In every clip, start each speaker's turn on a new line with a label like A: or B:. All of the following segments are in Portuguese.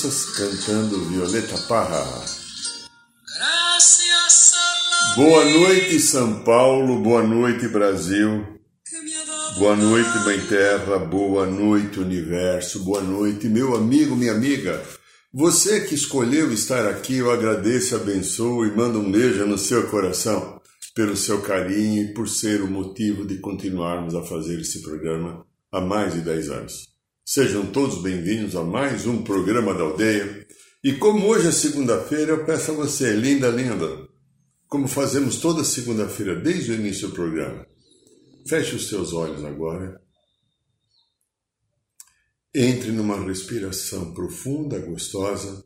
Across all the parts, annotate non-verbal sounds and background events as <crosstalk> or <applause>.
A: Sossas cantando Violeta Parra. Boa noite, São Paulo. Boa noite, Brasil. Boa noite, Mãe Terra. Boa noite, Universo. Boa noite, meu amigo, minha amiga. Você que escolheu estar aqui, eu agradeço, abençoo e mando um beijo no seu coração pelo seu carinho e por ser o motivo de continuarmos a fazer esse programa há mais de 10 anos. Sejam todos bem-vindos a mais um programa da aldeia. E como hoje é segunda-feira, eu peço a você, linda, linda, como fazemos toda segunda-feira desde o início do programa, feche os seus olhos agora. Entre numa respiração profunda, gostosa.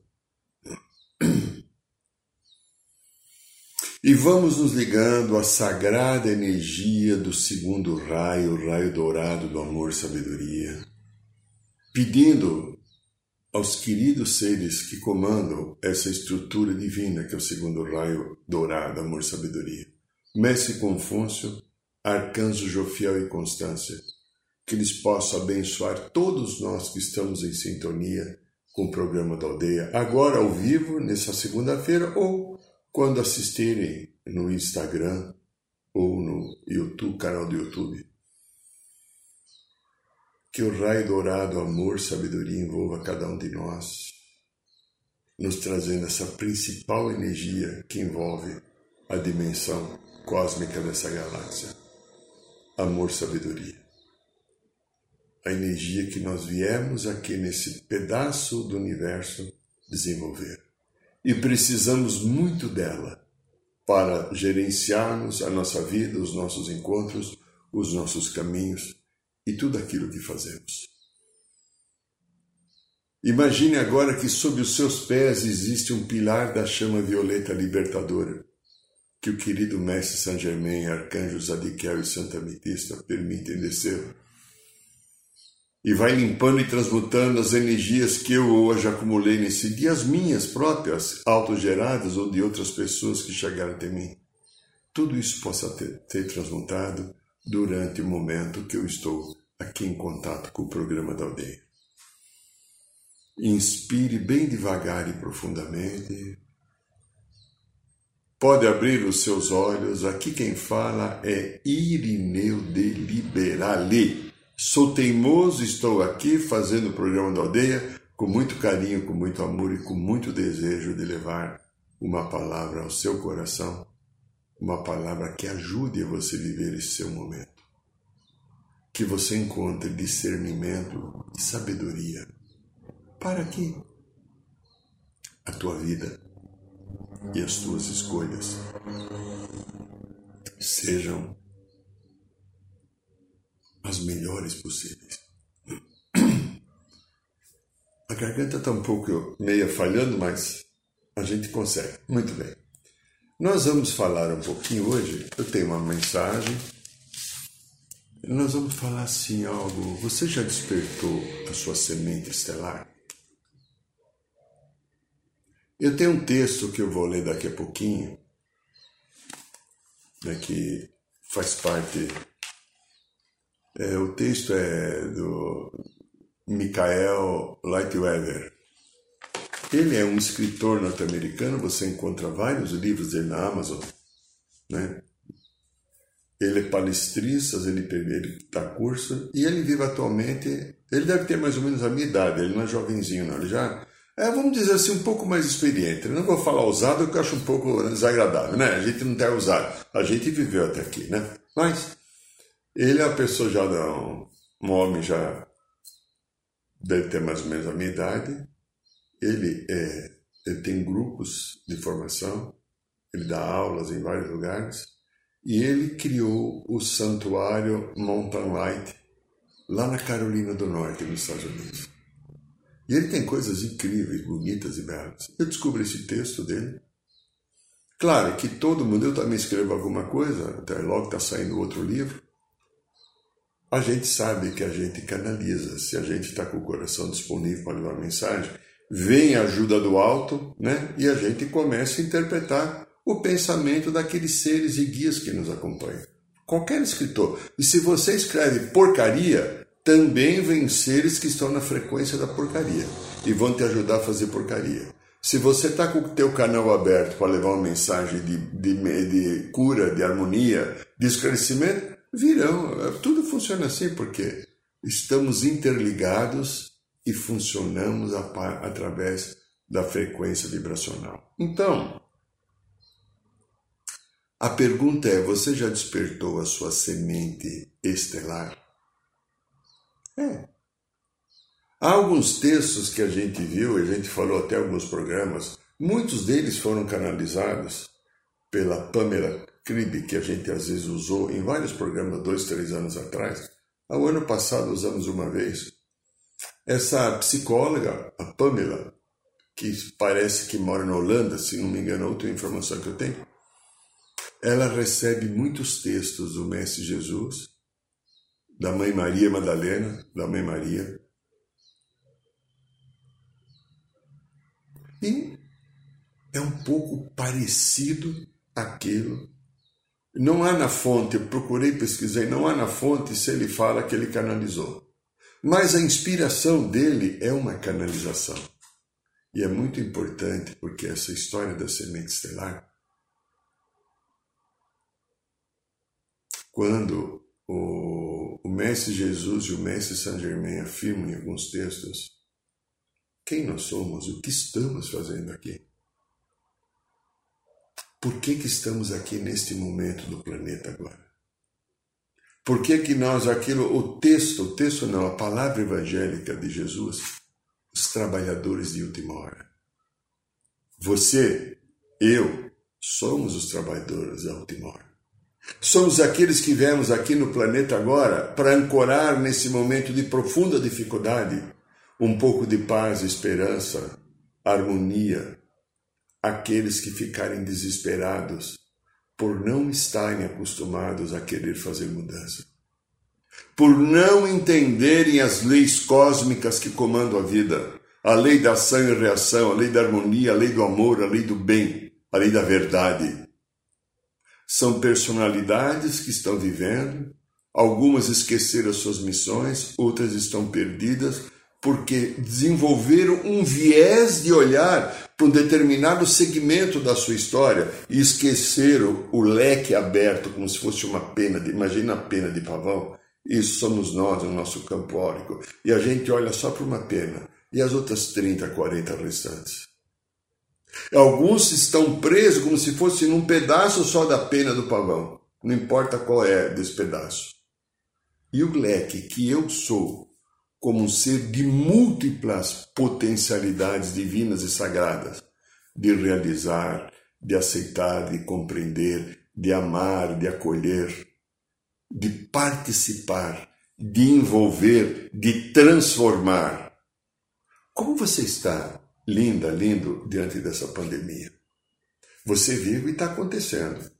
A: E vamos nos ligando à sagrada energia do segundo raio, o raio dourado do amor sabedoria pedindo aos queridos seres que comandam essa estrutura divina que é o segundo raio dourado, amor, sabedoria, Mestre Confúcio, Arcanjo Jofiel e Constância, que eles possam abençoar todos nós que estamos em sintonia com o programa da aldeia, agora ao vivo, nessa segunda-feira, ou quando assistirem no Instagram ou no YouTube, canal do YouTube. Que o raio dourado, amor, sabedoria envolva cada um de nós, nos trazendo essa principal energia que envolve a dimensão cósmica dessa galáxia. Amor, sabedoria. A energia que nós viemos aqui nesse pedaço do universo desenvolver. E precisamos muito dela para gerenciarmos a nossa vida, os nossos encontros, os nossos caminhos e tudo aquilo que fazemos. Imagine agora que sob os seus pés existe um pilar da chama violeta libertadora, que o querido Mestre Saint Germain, Arcanjo Zadiquel e Santa Ametista permitem descer. E vai limpando e transmutando as energias que eu hoje acumulei nesse dia, as minhas próprias, autogeradas ou de outras pessoas que chegaram até mim. Tudo isso possa ter, ter transmutado durante o momento que eu estou aqui em contato com o programa da aldeia. Inspire bem devagar e profundamente. Pode abrir os seus olhos. Aqui quem fala é Irineu de Liberale. Sou teimoso, estou aqui fazendo o programa da aldeia com muito carinho, com muito amor e com muito desejo de levar uma palavra ao seu coração uma palavra que ajude você a viver esse seu momento. Que você encontre discernimento e sabedoria para que a tua vida e as tuas escolhas sejam as melhores possíveis. A garganta está um pouco meia falhando, mas a gente consegue. Muito bem. Nós vamos falar um pouquinho hoje. Eu tenho uma mensagem. Nós vamos falar assim algo. Você já despertou a sua semente estelar? Eu tenho um texto que eu vou ler daqui a pouquinho, né, que faz parte. É, o texto é do Michael Lightweather. Ele é um escritor norte-americano, você encontra vários livros dele na Amazon, né? Ele é palestrista, ele, ele curso e ele vive atualmente. Ele deve ter mais ou menos a minha idade, ele não é jovenzinho, não. Ele já é, vamos dizer assim, um pouco mais experiente. Eu não vou falar usado, porque eu acho um pouco desagradável, né? A gente não tem usado, a gente viveu até aqui, né? Mas ele é uma pessoa já, um, um homem já deve ter mais ou menos a minha idade. Ele, é, ele tem grupos de formação, ele dá aulas em vários lugares e ele criou o santuário Mountain Light lá na Carolina do Norte, nos Estados Unidos. E ele tem coisas incríveis, bonitas e belas. Eu descobri esse texto dele. Claro que todo mundo, eu também escrevo alguma coisa, até logo está saindo outro livro. A gente sabe que a gente canaliza, se a gente está com o coração disponível para levar mensagem, vem a ajuda do alto, né? E a gente começa a interpretar o pensamento daqueles seres e guias que nos acompanham. Qualquer escritor. E se você escreve porcaria, também vem seres que estão na frequência da porcaria e vão te ajudar a fazer porcaria. Se você está com o teu canal aberto para levar uma mensagem de, de, de cura, de harmonia, de esclarecimento, virão. Tudo funciona assim porque estamos interligados e funcionamos através da frequência vibracional. Então, a pergunta é: você já despertou a sua semente estelar? É. Há alguns textos que a gente viu, a gente falou até alguns programas, muitos deles foram canalizados pela Pamela Cribe, que a gente às vezes usou em vários programas dois, três anos atrás. Ao ano passado usamos uma vez. Essa psicóloga, a Pamela, que parece que mora na Holanda, se não me engano, outra informação que eu tenho, ela recebe muitos textos do Mestre Jesus, da Mãe Maria Madalena, da Mãe Maria. E é um pouco parecido aquilo. Não há na fonte, eu procurei pesquisar, não há na fonte se ele fala que ele canalizou. Mas a inspiração dele é uma canalização. E é muito importante porque essa história da semente estelar quando o, o Mestre Jesus e o Mestre Saint Germain afirmam em alguns textos quem nós somos, o que estamos fazendo aqui. Por que, que estamos aqui neste momento do planeta agora? Por que, que nós, aquilo, o texto, o texto não, a palavra evangélica de Jesus, os trabalhadores de última hora. Você, eu, somos os trabalhadores da última hora. Somos aqueles que viemos aqui no planeta agora para ancorar nesse momento de profunda dificuldade um pouco de paz, esperança, harmonia. Aqueles que ficarem desesperados por não estarem acostumados a querer fazer mudança, por não entenderem as leis cósmicas que comandam a vida, a lei da ação e reação, a lei da harmonia, a lei do amor, a lei do bem, a lei da verdade. São personalidades que estão vivendo, algumas esqueceram suas missões, outras estão perdidas porque desenvolveram um viés de olhar para um determinado segmento da sua história e esqueceram o leque aberto como se fosse uma pena de, imagina a pena de pavão. Isso somos nós no nosso campo órico. E a gente olha só para uma pena e as outras 30, 40 restantes. Alguns estão presos como se fosse num pedaço só da pena do pavão, não importa qual é desse pedaço. E o leque que eu sou, como um ser de múltiplas potencialidades divinas e sagradas, de realizar, de aceitar, de compreender, de amar, de acolher, de participar, de envolver, de transformar. Como você está linda, lindo diante dessa pandemia. Você vive e está acontecendo.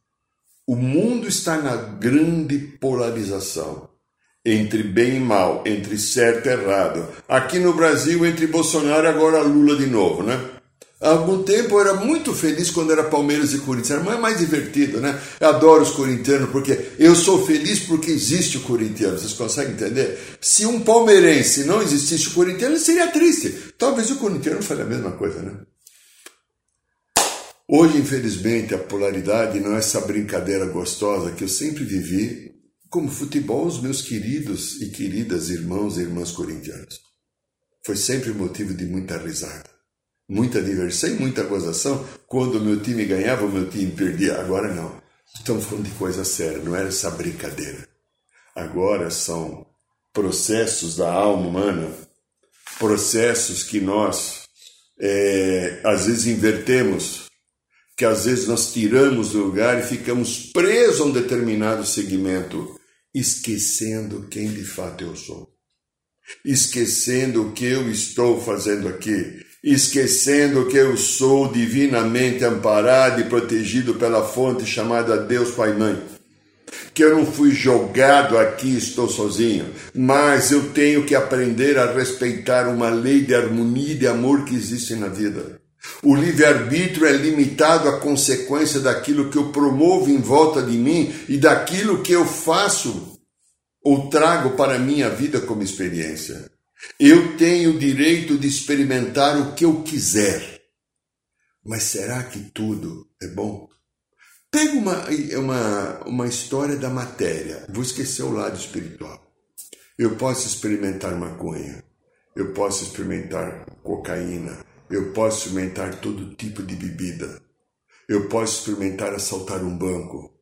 A: O mundo está na grande polarização entre bem e mal, entre certo e errado. Aqui no Brasil, entre Bolsonaro e agora Lula de novo, né? Há algum tempo eu era muito feliz quando era Palmeiras e Corinthians, era mais divertido, né? Eu adoro os corintianos porque eu sou feliz porque existe o corintiano, vocês conseguem entender? Se um palmeirense não existisse o corintiano, seria triste. Talvez o corintiano faça a mesma coisa, né? Hoje, infelizmente, a polaridade não é essa brincadeira gostosa que eu sempre vivi como futebol os meus queridos e queridas irmãos e irmãs corintianos. Foi sempre motivo de muita risada muita diversão e muita gozação. Quando o meu time ganhava, o meu time perdia. Agora não. Estamos falando de coisa séria, não era essa brincadeira. Agora são processos da alma humana, processos que nós é, às vezes invertemos, que às vezes nós tiramos do lugar e ficamos presos a um determinado segmento, esquecendo quem de fato eu sou, esquecendo o que eu estou fazendo aqui, esquecendo que eu sou divinamente amparado e protegido pela fonte chamada Deus Pai Mãe. Que eu não fui jogado aqui, estou sozinho, mas eu tenho que aprender a respeitar uma lei de harmonia e de amor que existe na vida. O livre-arbítrio é limitado à consequência daquilo que eu promovo em volta de mim e daquilo que eu faço ou trago para a minha vida como experiência. Eu tenho o direito de experimentar o que eu quiser. Mas será que tudo é bom? Pega uma, uma, uma história da matéria, vou esquecer o lado espiritual. Eu posso experimentar maconha, eu posso experimentar cocaína, eu posso experimentar todo tipo de bebida, eu posso experimentar assaltar um banco,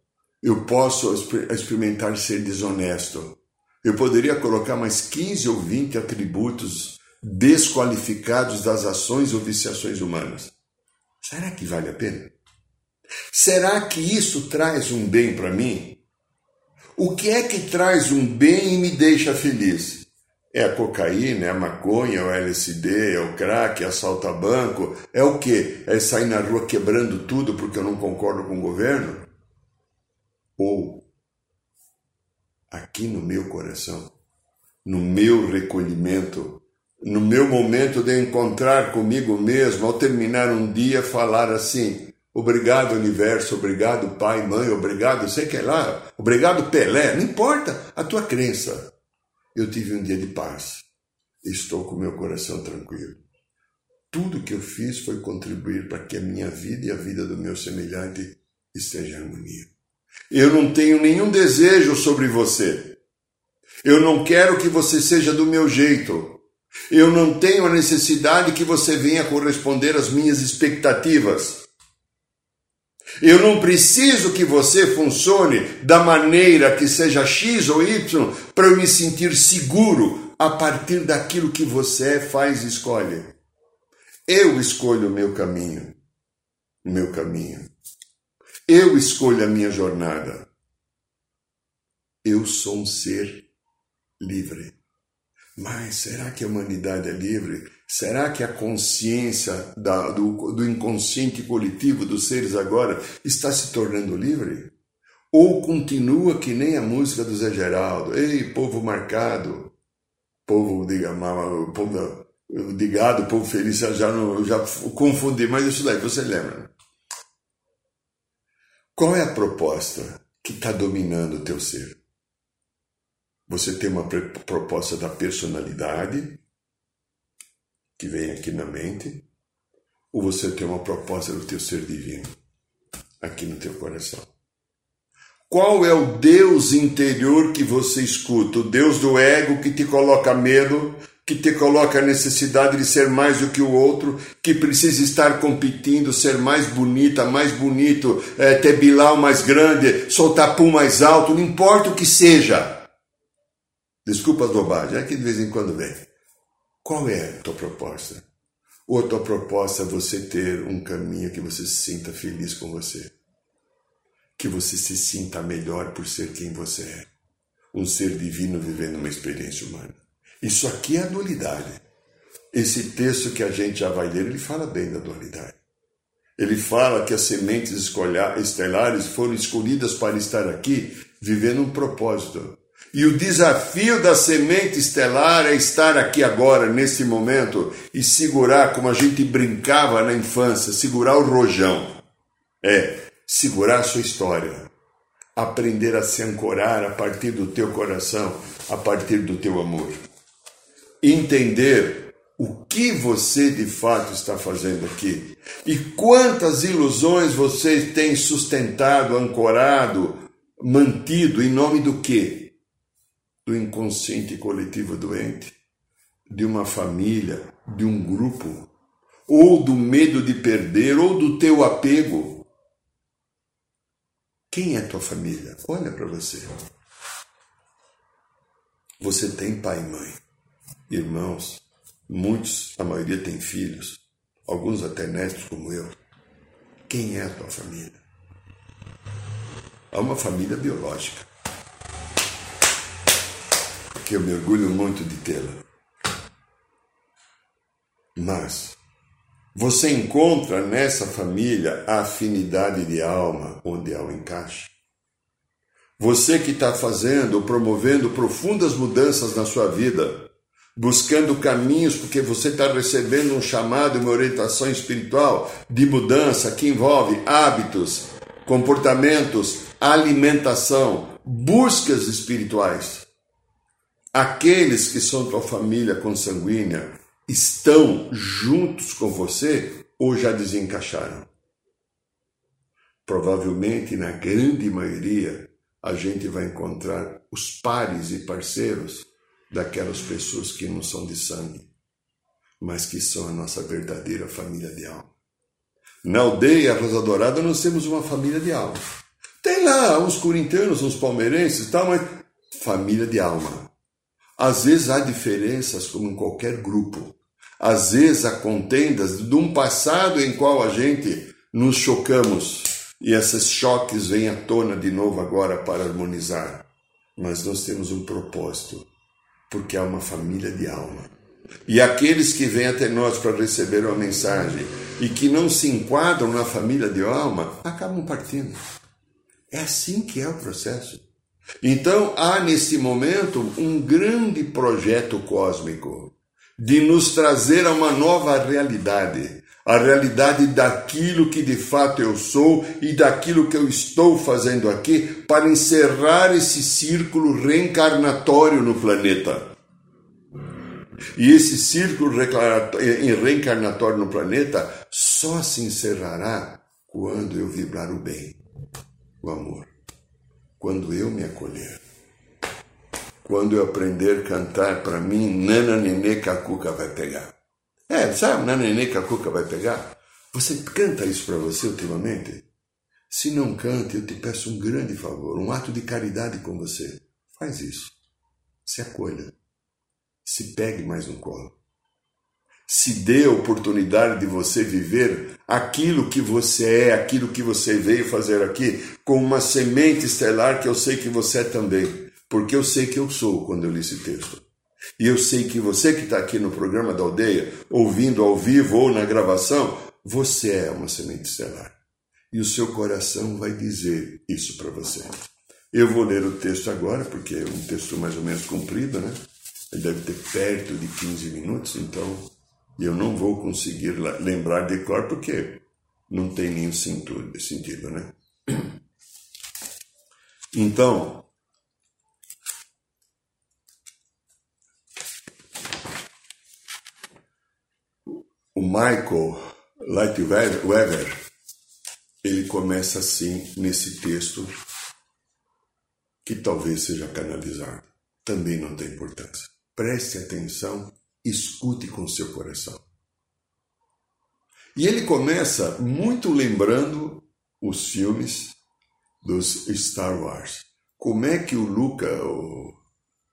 A: eu posso experimentar ser desonesto, eu poderia colocar mais 15 ou 20 atributos desqualificados das ações ou viciações humanas. Será que vale a pena? Será que isso traz um bem para mim? O que é que traz um bem e me deixa feliz? É a cocaína, é a maconha, é o LSD, é o crack, é assalto banco? É o quê? É sair na rua quebrando tudo porque eu não concordo com o governo? Ou aqui no meu coração, no meu recolhimento, no meu momento de encontrar comigo mesmo, ao terminar um dia, falar assim: Obrigado, universo, obrigado, pai, mãe, obrigado, sei que é lá, obrigado, Pelé, não importa a tua crença. Eu tive um dia de paz, estou com meu coração tranquilo. Tudo que eu fiz foi contribuir para que a minha vida e a vida do meu semelhante esteja em harmonia. Eu não tenho nenhum desejo sobre você. Eu não quero que você seja do meu jeito. Eu não tenho a necessidade que você venha corresponder às minhas expectativas. Eu não preciso que você funcione da maneira que seja X ou Y para eu me sentir seguro a partir daquilo que você faz e escolhe. Eu escolho o meu caminho. O meu caminho. Eu escolho a minha jornada. Eu sou um ser livre. Mas será que a humanidade é livre? Será que a consciência da, do, do inconsciente coletivo dos seres agora está se tornando livre? Ou continua que nem a música do Zé Geraldo? Ei, povo marcado, povo de, povo de gado, povo feliz, já, não, já confundi, mas isso daí você lembra. Né? Qual é a proposta que está dominando o teu ser? Você tem uma proposta da personalidade, que vem aqui na mente, ou você tem uma proposta do teu ser divino, aqui no teu coração? Qual é o Deus interior que você escuta? O Deus do ego que te coloca medo, que te coloca a necessidade de ser mais do que o outro, que precisa estar competindo, ser mais bonita, mais bonito, é, ter bilau mais grande, soltar pum mais alto, não importa o que seja. Desculpa as bobagens, é que de vez em quando vem. Qual é a tua proposta? Ou a tua proposta é você ter um caminho que você se sinta feliz com você? Que você se sinta melhor por ser quem você é? Um ser divino vivendo uma experiência humana. Isso aqui é a dualidade. Esse texto que a gente já vai ler, ele fala bem da dualidade. Ele fala que as sementes estelares foram escolhidas para estar aqui, vivendo um propósito. E o desafio da semente estelar é estar aqui agora, nesse momento, e segurar, como a gente brincava na infância, segurar o rojão. É, segurar a sua história. Aprender a se ancorar a partir do teu coração, a partir do teu amor entender o que você de fato está fazendo aqui e quantas ilusões você tem sustentado, ancorado, mantido em nome do quê? Do inconsciente coletivo doente, de uma família, de um grupo, ou do medo de perder, ou do teu apego. Quem é tua família? Olha para você. Você tem pai e mãe, irmãos, muitos, a maioria tem filhos, alguns até netos como eu. Quem é a tua família? Há uma família biológica, que eu me orgulho muito de tê-la. Mas você encontra nessa família a afinidade de alma onde há o encaixe. Você que está fazendo ou promovendo profundas mudanças na sua vida, buscando caminhos, porque você está recebendo um chamado, uma orientação espiritual de mudança que envolve hábitos, comportamentos, alimentação, buscas espirituais. Aqueles que são tua família consanguínea estão juntos com você ou já desencaixaram? Provavelmente, na grande maioria, a gente vai encontrar os pares e parceiros daquelas pessoas que não são de sangue, mas que são a nossa verdadeira família de alma. Na aldeia Rosa Dourada nós temos uma família de alma. Tem lá uns corintianos, uns palmeirenses e tal, mas família de alma. Às vezes há diferenças, como em qualquer grupo. Às vezes há contendas de um passado em qual a gente nos chocamos e esses choques vêm à tona de novo agora para harmonizar. Mas nós temos um propósito, porque há uma família de alma. E aqueles que vêm até nós para receber uma mensagem e que não se enquadram na família de alma, acabam partindo. É assim que é o processo. Então há nesse momento um grande projeto cósmico de nos trazer a uma nova realidade a realidade daquilo que de fato eu sou e daquilo que eu estou fazendo aqui para encerrar esse círculo reencarnatório no planeta. E esse círculo reencarnatório no planeta só se encerrará quando eu vibrar o bem, o amor, quando eu me acolher. Quando eu aprender a cantar para mim, Nana Nenê Cacuca vai pegar. É, sabe, na nenê que a cuca vai pegar? Você canta isso para você ultimamente? Se não canta, eu te peço um grande favor, um ato de caridade com você. Faz isso. Se acolha. Se pegue mais no colo. Se dê a oportunidade de você viver aquilo que você é, aquilo que você veio fazer aqui, com uma semente estelar que eu sei que você é também. Porque eu sei que eu sou quando eu li esse texto. E eu sei que você que está aqui no programa da aldeia, ouvindo ao vivo ou na gravação, você é uma semente estelar. E o seu coração vai dizer isso para você. Eu vou ler o texto agora, porque é um texto mais ou menos comprido, né? Ele deve ter perto de 15 minutos, então eu não vou conseguir lembrar de cor, porque não tem nenhum sentido, né? Então, O Michael Lightweber, ele começa assim nesse texto, que talvez seja canalizado. Também não tem importância. Preste atenção, escute com seu coração. E ele começa muito lembrando os filmes dos Star Wars. Como é que o Luca, o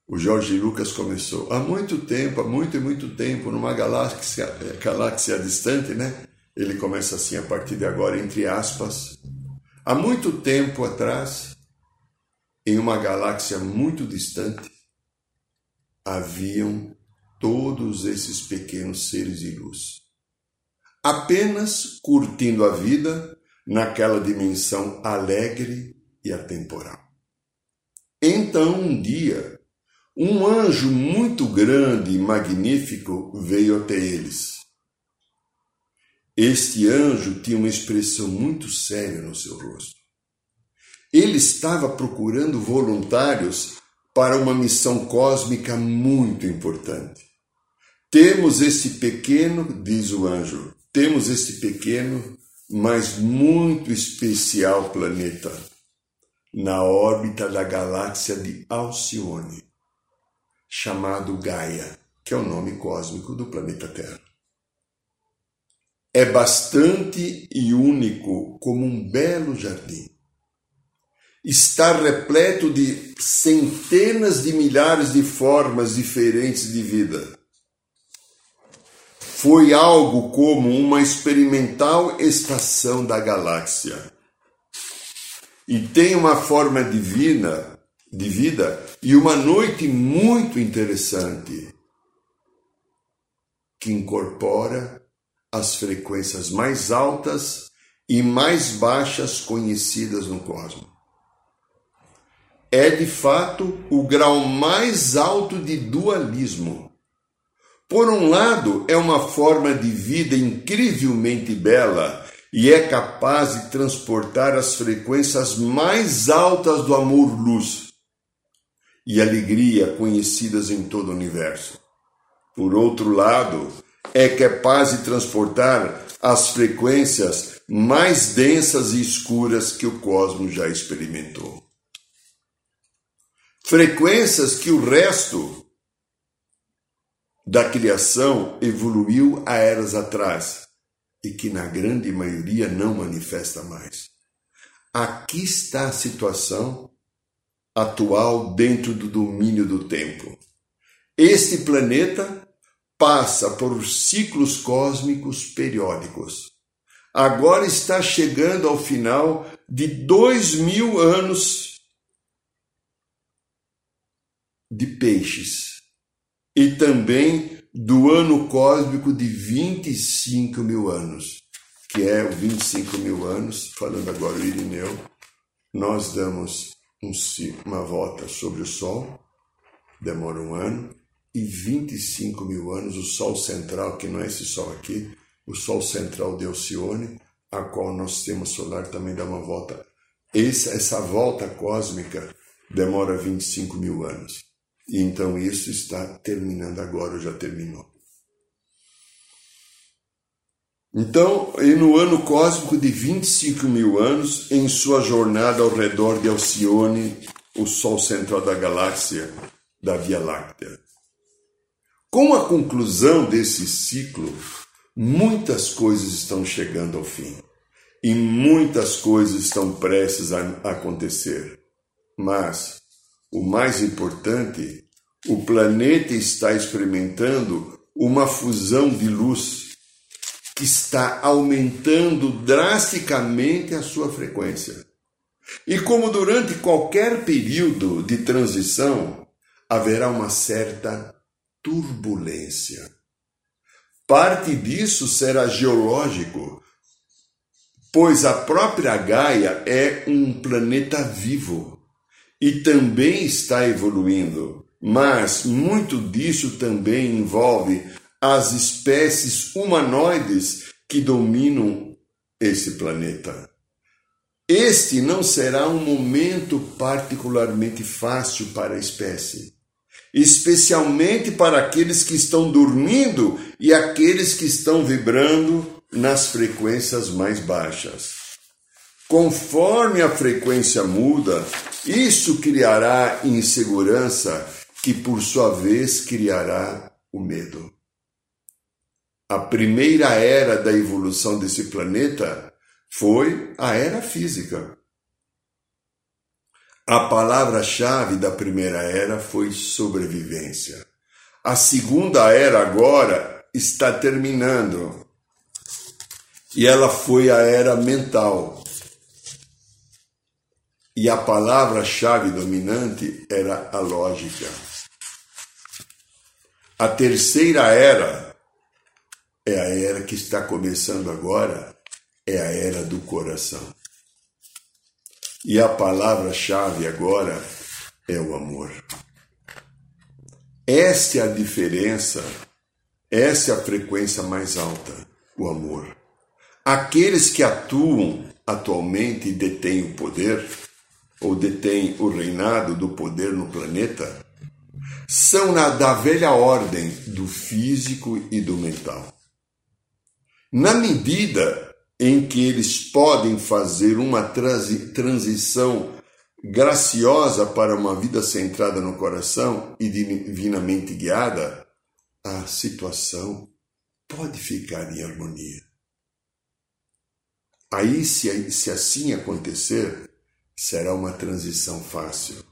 A: o Jorge Lucas começou. Há muito tempo, há muito e muito tempo, numa galáxia, galáxia distante, né? Ele começa assim a partir de agora, entre aspas. Há muito tempo atrás, em uma galáxia muito distante, haviam todos esses pequenos seres de luz, apenas curtindo a vida naquela dimensão alegre e atemporal. Então, um dia, um anjo muito grande e magnífico veio até eles. Este anjo tinha uma expressão muito séria no seu rosto. Ele estava procurando voluntários para uma missão cósmica muito importante. Temos esse pequeno, diz o anjo, temos esse pequeno, mas muito especial planeta na órbita da galáxia de Alcione chamado Gaia, que é o nome cósmico do planeta Terra. é bastante e único como um belo jardim. Está repleto de centenas de milhares de formas diferentes de vida. Foi algo como uma experimental estação da galáxia. E tem uma forma divina de vida e uma noite muito interessante que incorpora as frequências mais altas e mais baixas conhecidas no cosmos. É de fato o grau mais alto de dualismo. Por um lado, é uma forma de vida incrivelmente bela e é capaz de transportar as frequências mais altas do amor-luz e alegria conhecidas em todo o universo. Por outro lado, é capaz de transportar as frequências mais densas e escuras que o cosmos já experimentou. Frequências que o resto da criação evoluiu há eras atrás e que na grande maioria não manifesta mais. Aqui está a situação atual dentro do domínio do tempo. Este planeta passa por ciclos cósmicos periódicos. Agora está chegando ao final de dois mil anos de peixes e também do ano cósmico de 25 mil anos, que é o 25 mil anos, falando agora o Irineu, nós damos um, uma volta sobre o Sol, demora um ano, e 25 mil anos o Sol central, que não é esse Sol aqui, o Sol central de Alcione, a qual nosso sistema solar também dá uma volta. Essa, essa volta cósmica demora 25 mil anos. E então isso está terminando agora, ou já terminou. Então, e no ano cósmico de 25 mil anos, em sua jornada ao redor de Alcione, o Sol central da galáxia da Via Láctea. Com a conclusão desse ciclo, muitas coisas estão chegando ao fim e muitas coisas estão prestes a acontecer. Mas o mais importante, o planeta está experimentando uma fusão de luz que está aumentando drasticamente a sua frequência. E como durante qualquer período de transição haverá uma certa turbulência. Parte disso será geológico, pois a própria Gaia é um planeta vivo e também está evoluindo, mas muito disso também envolve as espécies humanoides que dominam esse planeta. Este não será um momento particularmente fácil para a espécie especialmente para aqueles que estão dormindo e aqueles que estão vibrando nas frequências mais baixas. Conforme a frequência muda, isso criará insegurança, que por sua vez criará o medo. A primeira era da evolução desse planeta foi a era física. A palavra-chave da primeira era foi sobrevivência. A segunda era agora está terminando. E ela foi a era mental. E a palavra-chave dominante era a lógica. A terceira era é a era que está começando agora, é a era do coração. E a palavra-chave agora é o amor. Esta é a diferença, essa é a frequência mais alta, o amor. Aqueles que atuam atualmente e detêm o poder, ou detêm o reinado do poder no planeta, são na, da velha ordem do físico e do mental. Na medida em que eles podem fazer uma transi transição graciosa para uma vida centrada no coração e divinamente guiada, a situação pode ficar em harmonia. Aí, se, se assim acontecer, será uma transição fácil.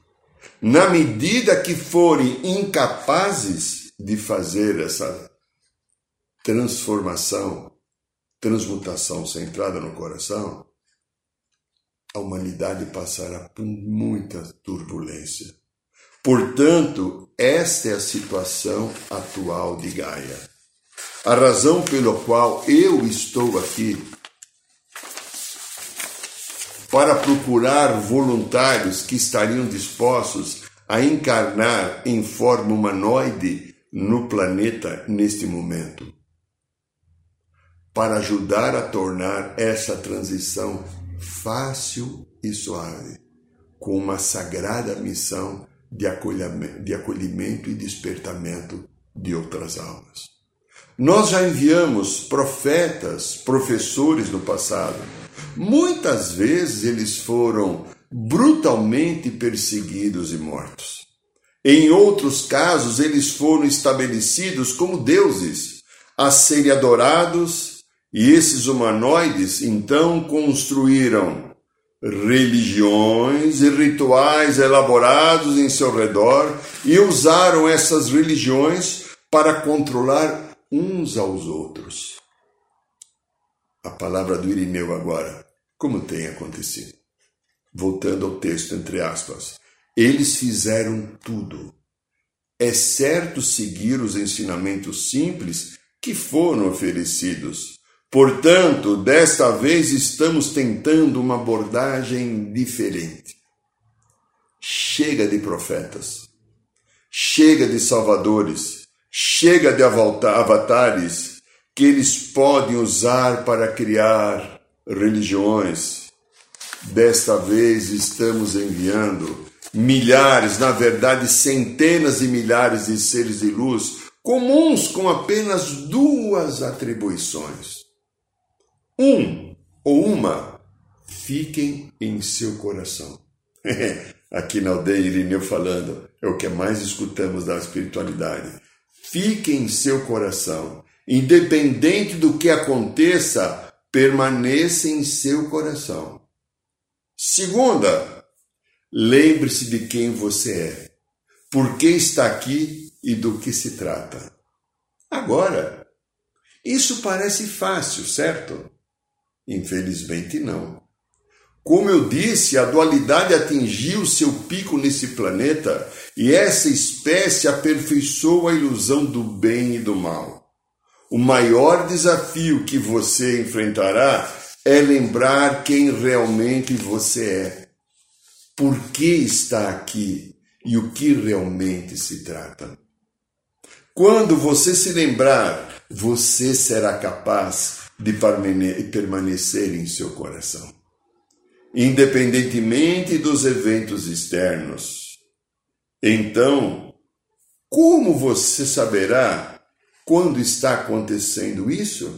A: Na medida que forem incapazes de fazer essa transformação, transmutação centrada no coração, a humanidade passará por muita turbulência. Portanto, esta é a situação atual de Gaia. A razão pela qual eu estou aqui para procurar voluntários que estariam dispostos a encarnar em forma humanoide no planeta neste momento, para ajudar a tornar essa transição fácil e suave, com uma sagrada missão de acolhimento, de acolhimento e despertamento de outras almas. Nós já enviamos profetas, professores no passado. Muitas vezes eles foram brutalmente perseguidos e mortos. Em outros casos, eles foram estabelecidos como deuses, a serem adorados, e esses humanoides então construíram religiões e rituais elaborados em seu redor e usaram essas religiões para controlar uns aos outros. A palavra do Irineu agora, como tem acontecido. Voltando ao texto, entre aspas, eles fizeram tudo. É certo seguir os ensinamentos simples que foram oferecidos. Portanto, desta vez estamos tentando uma abordagem diferente. Chega de profetas, chega de salvadores, Chega de avatares que eles podem usar para criar religiões. Desta vez estamos enviando milhares, na verdade centenas de milhares de seres de luz, comuns com apenas duas atribuições. Um ou uma, fiquem em seu coração. <laughs> Aqui na aldeia Irineu falando, é o que mais escutamos da espiritualidade fique em seu coração. Independente do que aconteça, permaneça em seu coração. Segunda, lembre-se de quem você é, por que está aqui e do que se trata. Agora, isso parece fácil, certo? Infelizmente não. Como eu disse, a dualidade atingiu seu pico nesse planeta e essa espécie aperfeiçoa a ilusão do bem e do mal. O maior desafio que você enfrentará é lembrar quem realmente você é, por que está aqui e o que realmente se trata. Quando você se lembrar, você será capaz de permanecer em seu coração independentemente dos eventos externos. Então, como você saberá quando está acontecendo isso?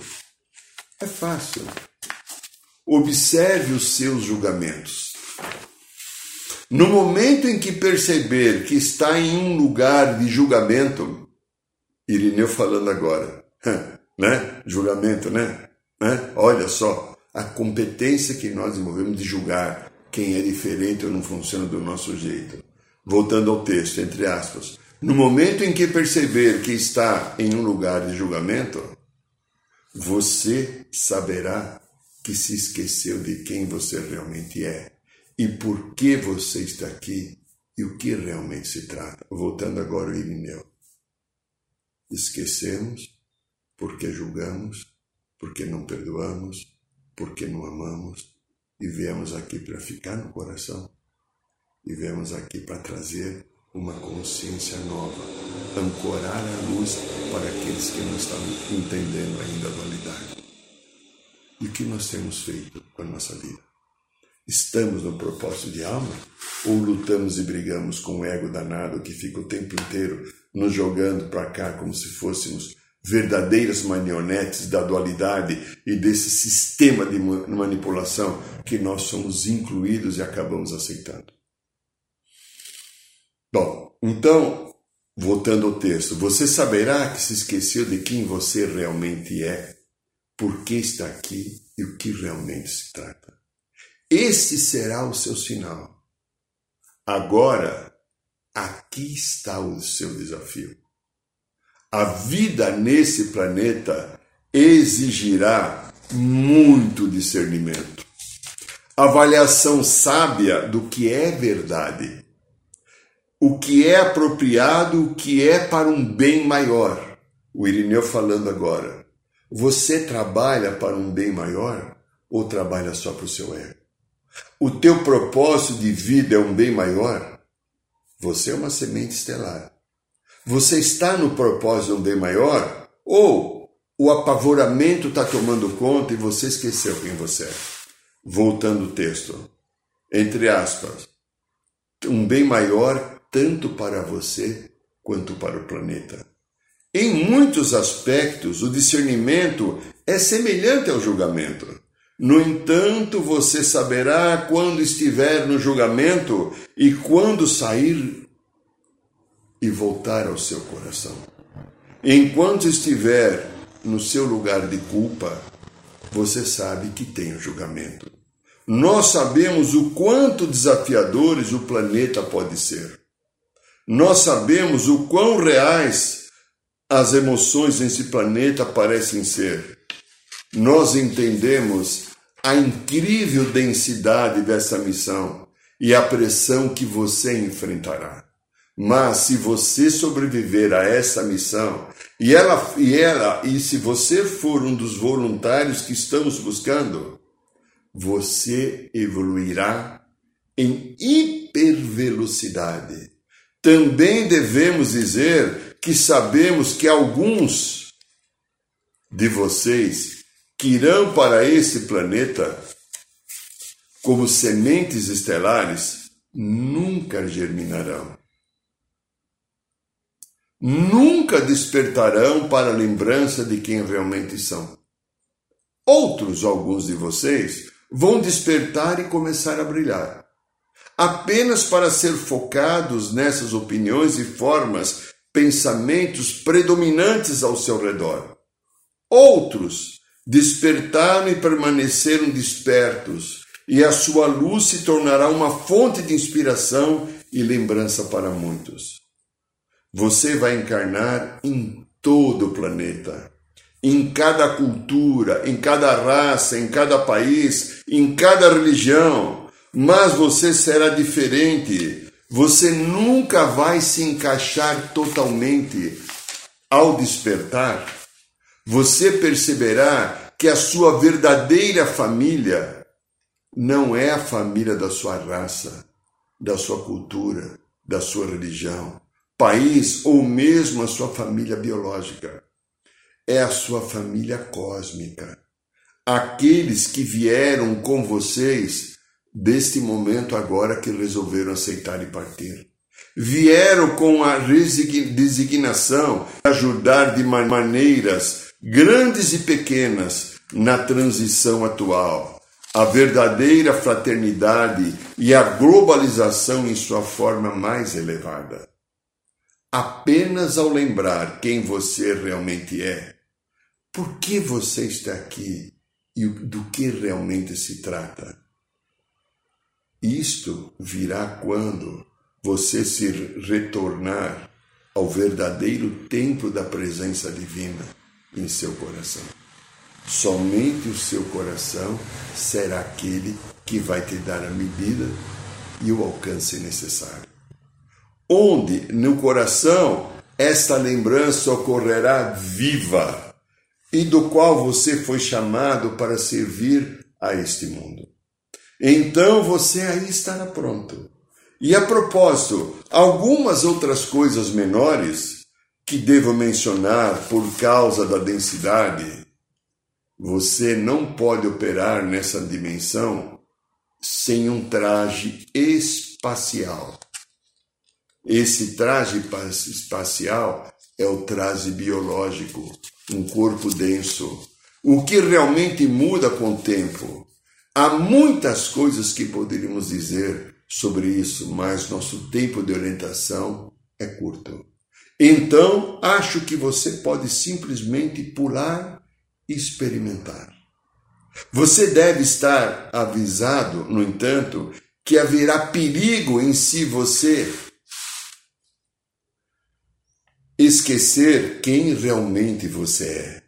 A: É fácil. Observe os seus julgamentos. No momento em que perceber que está em um lugar de julgamento, Irineu falando agora, né? Julgamento, né? né? Olha só, a competência que nós desenvolvemos de julgar quem é diferente ou não funciona do nosso jeito. Voltando ao texto, entre aspas. No momento em que perceber que está em um lugar de julgamento, você saberá que se esqueceu de quem você realmente é e por que você está aqui e o que realmente se trata. Voltando agora ao Irineu. Esquecemos porque julgamos, porque não perdoamos, porque não amamos e viemos aqui para ficar no coração e viemos aqui para trazer uma consciência nova, ancorar a luz para aqueles que não estão entendendo ainda a dualidade. E o que nós temos feito com a nossa vida? Estamos no propósito de alma ou lutamos e brigamos com o ego danado que fica o tempo inteiro nos jogando para cá como se fôssemos verdadeiras marionetes da dualidade e desse sistema de manipulação que nós somos incluídos e acabamos aceitando. Bom, então, voltando ao texto, você saberá que se esqueceu de quem você realmente é, por que está aqui e o que realmente se trata. Esse será o seu sinal. Agora, aqui está o seu desafio. A vida nesse planeta exigirá muito discernimento, avaliação sábia do que é verdade, o que é apropriado, o que é para um bem maior. O Irineu falando agora. Você trabalha para um bem maior ou trabalha só para o seu ego? O teu propósito de vida é um bem maior? Você é uma semente estelar. Você está no propósito de um bem maior? Ou o apavoramento está tomando conta e você esqueceu quem você é? Voltando o texto. Entre aspas. Um bem maior tanto para você quanto para o planeta. Em muitos aspectos, o discernimento é semelhante ao julgamento. No entanto, você saberá quando estiver no julgamento e quando sair e voltar ao seu coração. Enquanto estiver no seu lugar de culpa, você sabe que tem o julgamento. Nós sabemos o quanto desafiadores o planeta pode ser. Nós sabemos o quão reais as emoções nesse planeta parecem ser. Nós entendemos a incrível densidade dessa missão e a pressão que você enfrentará. Mas se você sobreviver a essa missão e ela e ela e se você for um dos voluntários que estamos buscando, você evoluirá em hipervelocidade. Também devemos dizer que sabemos que alguns de vocês que irão para esse planeta como sementes estelares nunca germinarão. Nunca despertarão para a lembrança de quem realmente são. Outros, alguns de vocês, vão despertar e começar a brilhar, apenas para ser focados nessas opiniões e formas pensamentos predominantes ao seu redor. Outros despertaram e permaneceram despertos, e a sua luz se tornará uma fonte de inspiração e lembrança para muitos. Você vai encarnar em todo o planeta, em cada cultura, em cada raça, em cada país, em cada religião, mas você será diferente você nunca vai se encaixar totalmente ao despertar. Você perceberá que a sua verdadeira família não é a família da sua raça, da sua cultura, da sua religião, país ou mesmo a sua família biológica. É a sua família cósmica. Aqueles que vieram com vocês deste momento agora que resolveram aceitar e partir. Vieram com a designação de ajudar de maneiras grandes e pequenas na transição atual, a verdadeira fraternidade e a globalização em sua forma mais elevada. Apenas ao lembrar quem você realmente é, por que você está aqui e do que realmente se trata isto virá quando você se retornar ao verdadeiro templo da presença divina em seu coração. Somente o seu coração será aquele que vai te dar a medida e o alcance necessário. Onde no coração esta lembrança ocorrerá viva e do qual você foi chamado para servir a este mundo então você aí estará pronto. E a propósito, algumas outras coisas menores que devo mencionar por causa da densidade. Você não pode operar nessa dimensão sem um traje espacial. Esse traje espacial é o traje biológico, um corpo denso. O que realmente muda com o tempo Há muitas coisas que poderíamos dizer sobre isso, mas nosso tempo de orientação é curto. Então, acho que você pode simplesmente pular e experimentar. Você deve estar avisado, no entanto, que haverá perigo em se você esquecer quem realmente você é.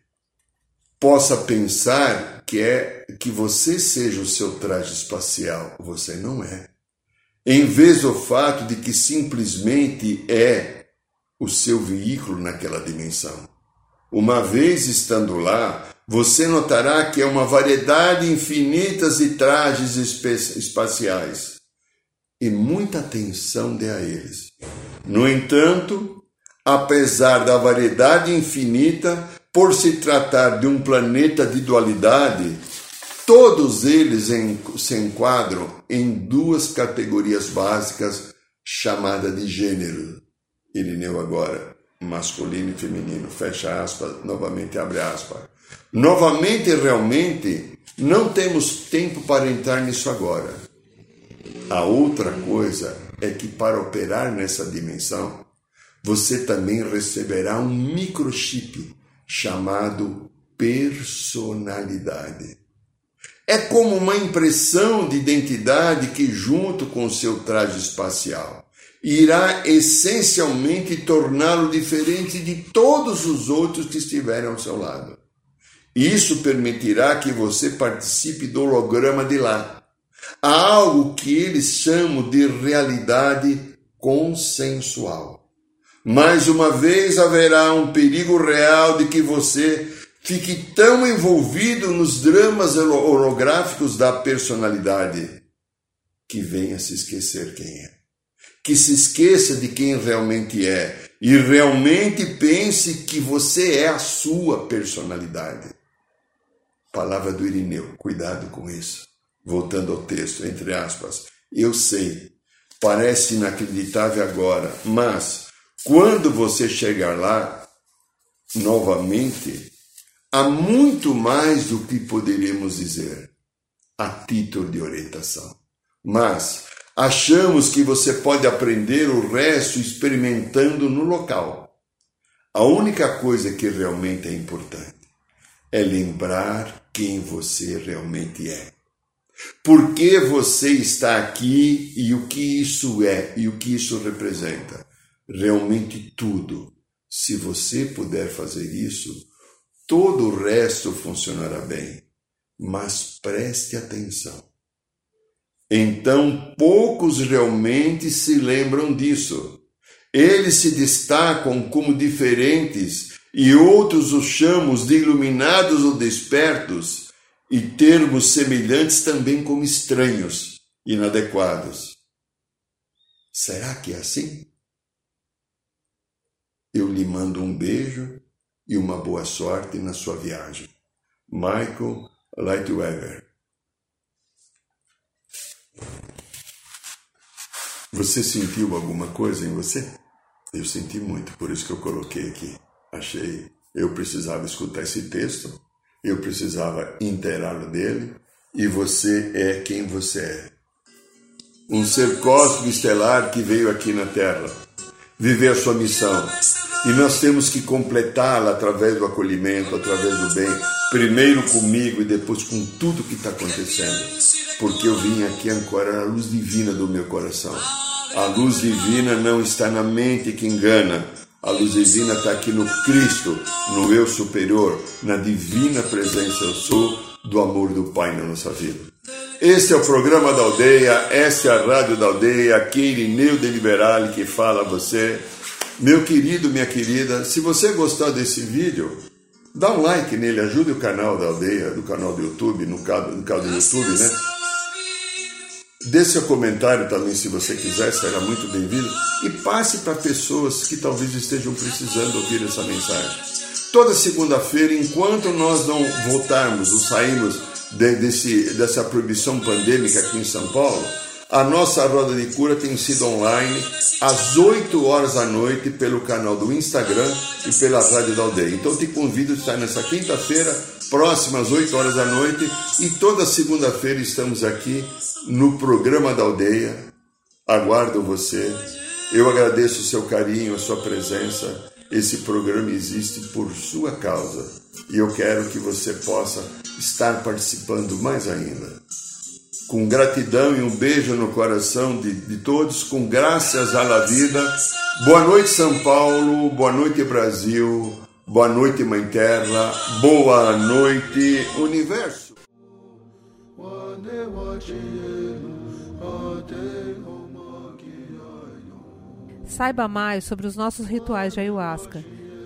A: Possa pensar que é que você seja o seu traje espacial, você não é. Em vez do fato de que simplesmente é o seu veículo naquela dimensão. Uma vez estando lá, você notará que é uma variedade infinita de trajes espaciais e muita atenção dê a eles. No entanto, apesar da variedade infinita, por se tratar de um planeta de dualidade, todos eles se enquadram em duas categorias básicas chamadas de gênero. Irineu agora, masculino e feminino, fecha aspas, novamente abre aspas. Novamente, realmente, não temos tempo para entrar nisso agora. A outra coisa é que para operar nessa dimensão, você também receberá um microchip chamado personalidade. É como uma impressão de identidade que, junto com seu traje espacial, irá essencialmente torná-lo diferente de todos os outros que estiverem ao seu lado. Isso permitirá que você participe do holograma de lá. Há algo que eles chamam de realidade consensual. Mais uma vez haverá um perigo real de que você fique tão envolvido nos dramas holográficos da personalidade que venha se esquecer quem é. Que se esqueça de quem realmente é e realmente pense que você é a sua personalidade. Palavra do Irineu, cuidado com isso. Voltando ao texto, entre aspas. Eu sei, parece inacreditável agora, mas quando você chegar lá, novamente, há muito mais do que poderíamos dizer a título de orientação. Mas achamos que você pode aprender o resto experimentando no local. A única coisa que realmente é importante é lembrar quem você realmente é. Por que você está aqui e o que isso é e o que isso representa? Realmente tudo. Se você puder fazer isso, todo o resto funcionará bem. Mas preste atenção. Então, poucos realmente se lembram disso. Eles se destacam como diferentes e outros os chamamos de iluminados ou despertos, e termos semelhantes também como estranhos, inadequados. Será que é assim? Eu lhe mando um beijo e uma boa sorte na sua viagem. Michael Lightweather. Você sentiu alguma coisa em você? Eu senti muito, por isso que eu coloquei aqui achei, eu precisava escutar esse texto, eu precisava inteirá-lo dele, e você é quem você é. Um ser cósmico estelar que veio aqui na Terra viver a sua missão. E nós temos que completá-la através do acolhimento, através do bem, primeiro comigo e depois com tudo que está acontecendo. Porque eu vim aqui ancorar a luz divina do meu coração. A luz divina não está na mente que engana, a luz divina está aqui no Cristo, no eu superior, na divina presença eu sou do amor do Pai na nossa vida. Este é o programa da aldeia, esta é a rádio da aldeia, aqui Irineu de Liberale que fala a você. Meu querido, minha querida, se você gostou desse vídeo, dá um like nele, ajude o canal da aldeia, do canal do YouTube, no caso, no caso do YouTube, né? Dê seu comentário também, se você quiser, será muito bem-vindo. E passe para pessoas que talvez estejam precisando ouvir essa mensagem. Toda segunda-feira, enquanto nós não voltarmos ou sairmos de, desse, dessa proibição pandêmica aqui em São Paulo, a nossa roda de cura tem sido online às 8 horas da noite pelo canal do Instagram e pela Rádio da Aldeia. Então te convido a estar nessa quinta-feira, próxima às 8 horas da noite, e toda segunda-feira estamos aqui no programa da Aldeia. Aguardo você. Eu agradeço o seu carinho, a sua presença. Esse programa existe por sua causa e eu quero que você possa estar participando mais ainda. Com gratidão e um beijo no coração de, de todos, com graças à la vida. Boa noite, São Paulo. Boa noite, Brasil. Boa noite, Mãe Terra. Boa noite, Universo.
B: Saiba mais sobre os nossos rituais de ayahuasca,